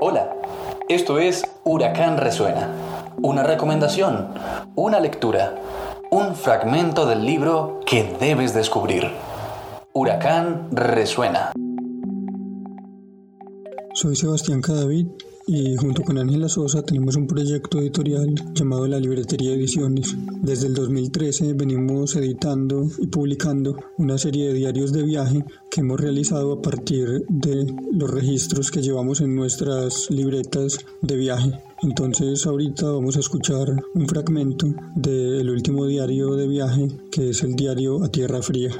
Hola, esto es Huracán Resuena, una recomendación, una lectura, un fragmento del libro que debes descubrir. Huracán Resuena. Soy Sebastián Cadavid y junto con Ángela Sosa tenemos un proyecto editorial llamado La Libretería Ediciones. Desde el 2013 venimos editando y publicando una serie de diarios de viaje que hemos realizado a partir de los registros que llevamos en nuestras libretas de viaje. Entonces ahorita vamos a escuchar un fragmento del último diario de viaje que es el diario A Tierra Fría.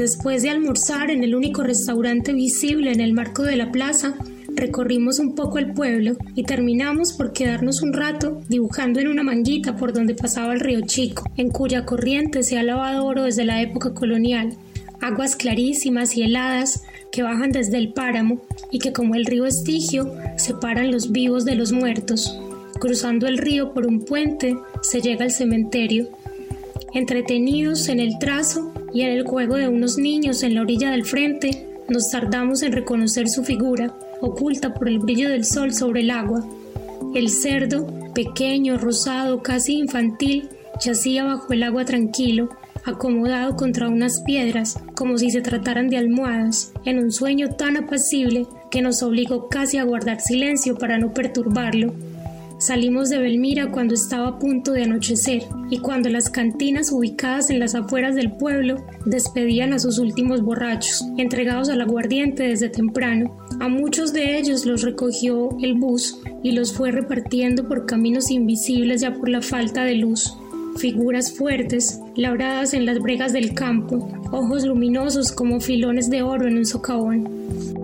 Después de almorzar en el único restaurante visible en el marco de la plaza, recorrimos un poco el pueblo y terminamos por quedarnos un rato dibujando en una manguita por donde pasaba el río Chico, en cuya corriente se ha lavado oro desde la época colonial. Aguas clarísimas y heladas que bajan desde el páramo y que como el río Estigio separan los vivos de los muertos. Cruzando el río por un puente se llega al cementerio. Entretenidos en el trazo, y en el juego de unos niños en la orilla del frente, nos tardamos en reconocer su figura, oculta por el brillo del sol sobre el agua. El cerdo, pequeño, rosado, casi infantil, yacía bajo el agua tranquilo, acomodado contra unas piedras, como si se trataran de almohadas, en un sueño tan apacible que nos obligó casi a guardar silencio para no perturbarlo. Salimos de Belmira cuando estaba a punto de anochecer y cuando las cantinas ubicadas en las afueras del pueblo despedían a sus últimos borrachos, entregados al aguardiente desde temprano. A muchos de ellos los recogió el bus y los fue repartiendo por caminos invisibles ya por la falta de luz. Figuras fuertes, labradas en las bregas del campo, ojos luminosos como filones de oro en un socavón.